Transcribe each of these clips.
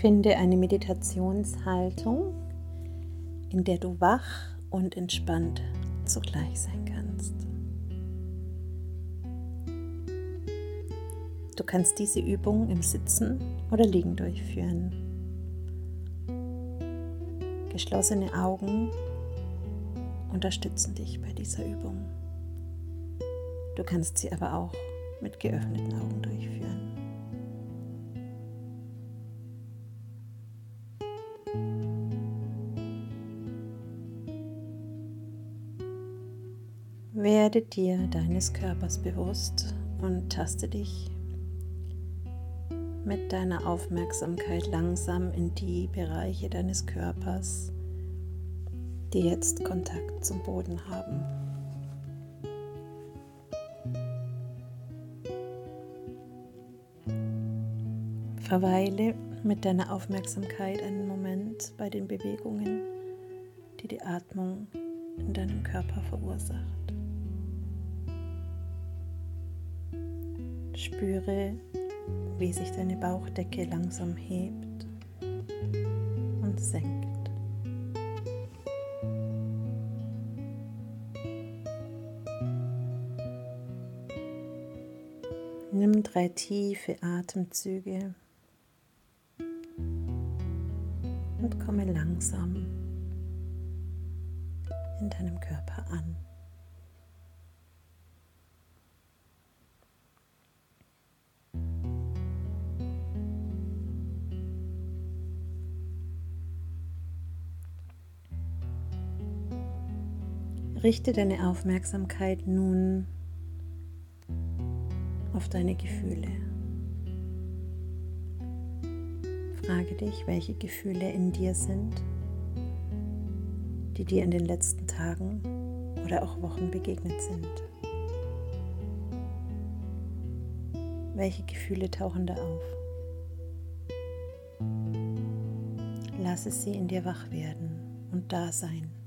Finde eine Meditationshaltung, in der du wach und entspannt zugleich sein kannst. Du kannst diese Übung im Sitzen oder Liegen durchführen. Geschlossene Augen unterstützen dich bei dieser Übung. Du kannst sie aber auch mit geöffneten Augen durchführen. Werde dir deines Körpers bewusst und taste dich mit deiner Aufmerksamkeit langsam in die Bereiche deines Körpers, die jetzt Kontakt zum Boden haben. Verweile mit deiner Aufmerksamkeit einen Moment bei den Bewegungen, die die Atmung in deinem Körper verursacht. Spüre, wie sich deine Bauchdecke langsam hebt und senkt. Nimm drei tiefe Atemzüge und komme langsam in deinem Körper an. Richte deine Aufmerksamkeit nun auf deine Gefühle. Frage dich, welche Gefühle in dir sind, die dir in den letzten Tagen oder auch Wochen begegnet sind. Welche Gefühle tauchen da auf? Lasse sie in dir wach werden und da sein.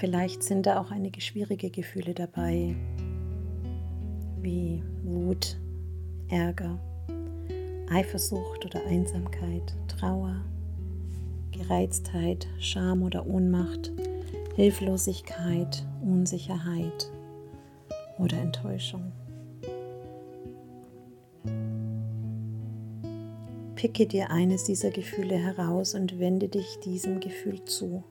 Vielleicht sind da auch einige schwierige Gefühle dabei, wie Wut, Ärger, Eifersucht oder Einsamkeit, Trauer, Gereiztheit, Scham oder Ohnmacht, Hilflosigkeit, Unsicherheit oder Enttäuschung. Picke dir eines dieser Gefühle heraus und wende dich diesem Gefühl zu.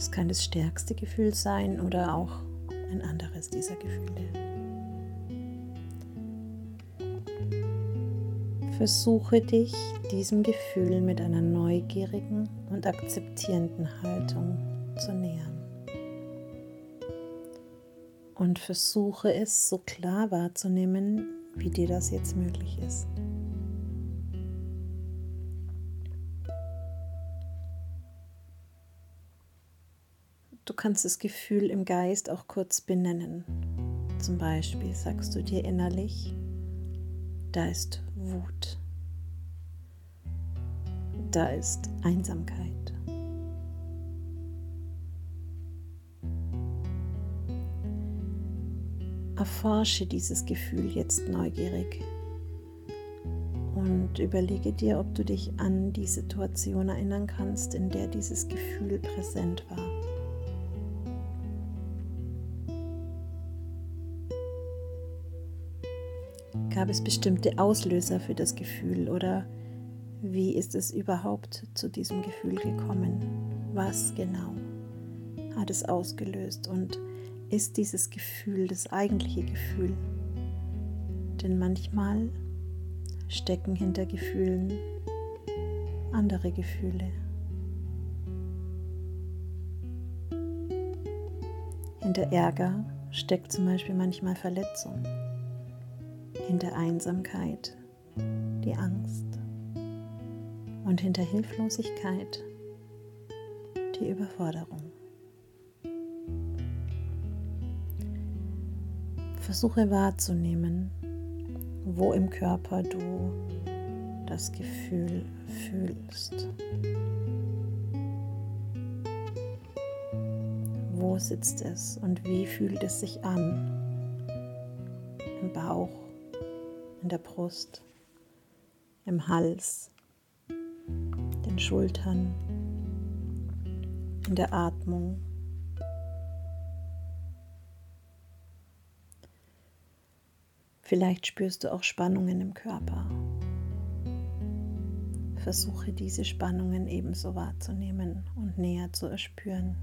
Es kann das stärkste Gefühl sein oder auch ein anderes dieser Gefühle. Versuche dich diesem Gefühl mit einer neugierigen und akzeptierenden Haltung zu nähern. Und versuche es so klar wahrzunehmen, wie dir das jetzt möglich ist. Du kannst das Gefühl im Geist auch kurz benennen. Zum Beispiel sagst du dir innerlich, da ist Wut, da ist Einsamkeit. Erforsche dieses Gefühl jetzt neugierig und überlege dir, ob du dich an die Situation erinnern kannst, in der dieses Gefühl präsent war. Gab es bestimmte Auslöser für das Gefühl oder wie ist es überhaupt zu diesem Gefühl gekommen? Was genau hat es ausgelöst und ist dieses Gefühl das eigentliche Gefühl? Denn manchmal stecken hinter Gefühlen andere Gefühle. Hinter Ärger steckt zum Beispiel manchmal Verletzung hinter Einsamkeit die Angst und hinter Hilflosigkeit die Überforderung. Versuche wahrzunehmen, wo im Körper du das Gefühl fühlst. Wo sitzt es und wie fühlt es sich an? Im Bauch, in der Brust, im Hals, den Schultern, in der Atmung. Vielleicht spürst du auch Spannungen im Körper. Versuche diese Spannungen ebenso wahrzunehmen und näher zu erspüren.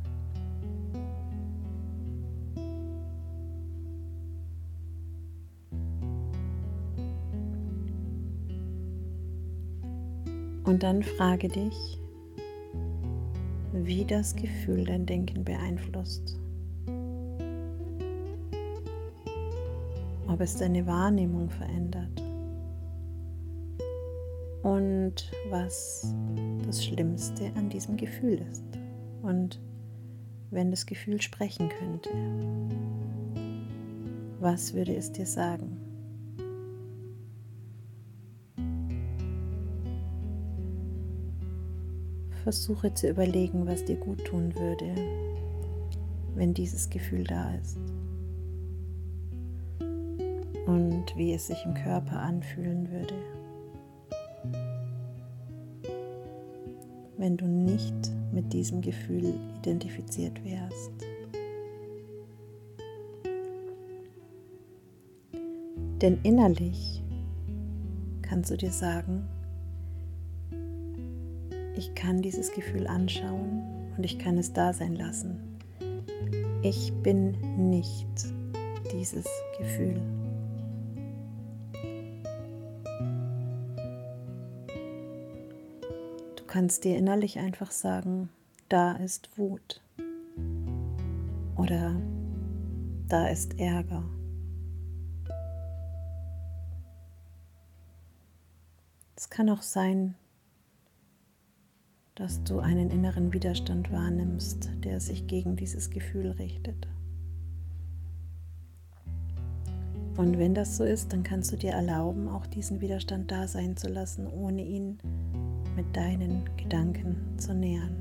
Und dann frage dich, wie das Gefühl dein Denken beeinflusst. Ob es deine Wahrnehmung verändert. Und was das Schlimmste an diesem Gefühl ist. Und wenn das Gefühl sprechen könnte, was würde es dir sagen? Versuche zu überlegen, was dir gut tun würde, wenn dieses Gefühl da ist. Und wie es sich im Körper anfühlen würde, wenn du nicht mit diesem Gefühl identifiziert wärst. Denn innerlich kannst du dir sagen, ich kann dieses Gefühl anschauen und ich kann es da sein lassen. Ich bin nicht dieses Gefühl. Du kannst dir innerlich einfach sagen, da ist Wut oder da ist Ärger. Es kann auch sein, dass du einen inneren Widerstand wahrnimmst, der sich gegen dieses Gefühl richtet. Und wenn das so ist, dann kannst du dir erlauben, auch diesen Widerstand da sein zu lassen, ohne ihn mit deinen Gedanken zu nähern.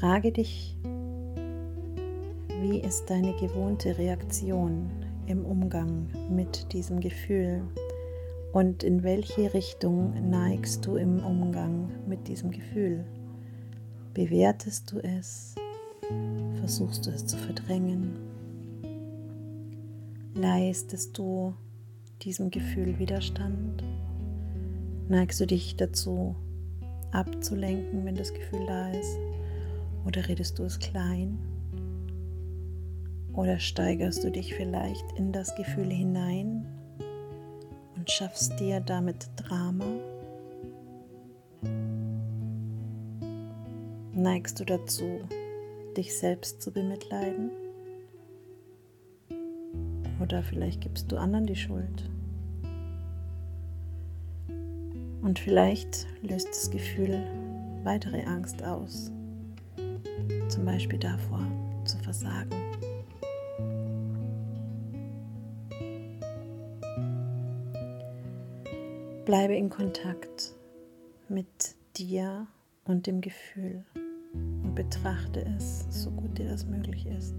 Frage dich, wie ist deine gewohnte Reaktion im Umgang mit diesem Gefühl und in welche Richtung neigst du im Umgang mit diesem Gefühl? Bewertest du es? Versuchst du es zu verdrängen? Leistest du diesem Gefühl Widerstand? Neigst du dich dazu, abzulenken, wenn das Gefühl da ist? Oder redest du es klein? Oder steigerst du dich vielleicht in das Gefühl hinein und schaffst dir damit Drama? Neigst du dazu, dich selbst zu bemitleiden? Oder vielleicht gibst du anderen die Schuld? Und vielleicht löst das Gefühl weitere Angst aus, zum Beispiel davor zu versagen. Bleibe in Kontakt mit dir und dem Gefühl und betrachte es, so gut dir das möglich ist.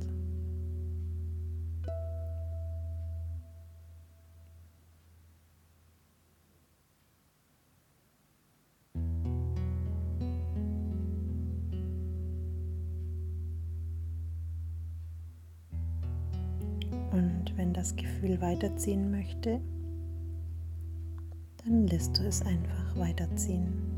Und wenn das Gefühl weiterziehen möchte, dann lässt du es einfach weiterziehen.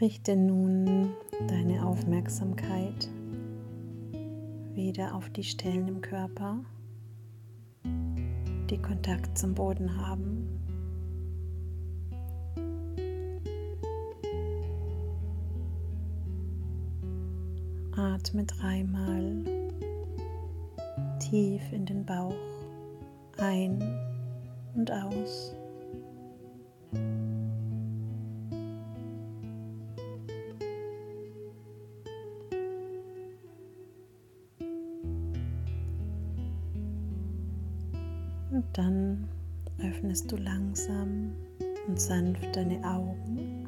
Richte nun deine Aufmerksamkeit wieder auf die Stellen im Körper, die Kontakt zum Boden haben. Atme dreimal tief in den Bauch ein und aus. Und dann öffnest du langsam und sanft deine Augen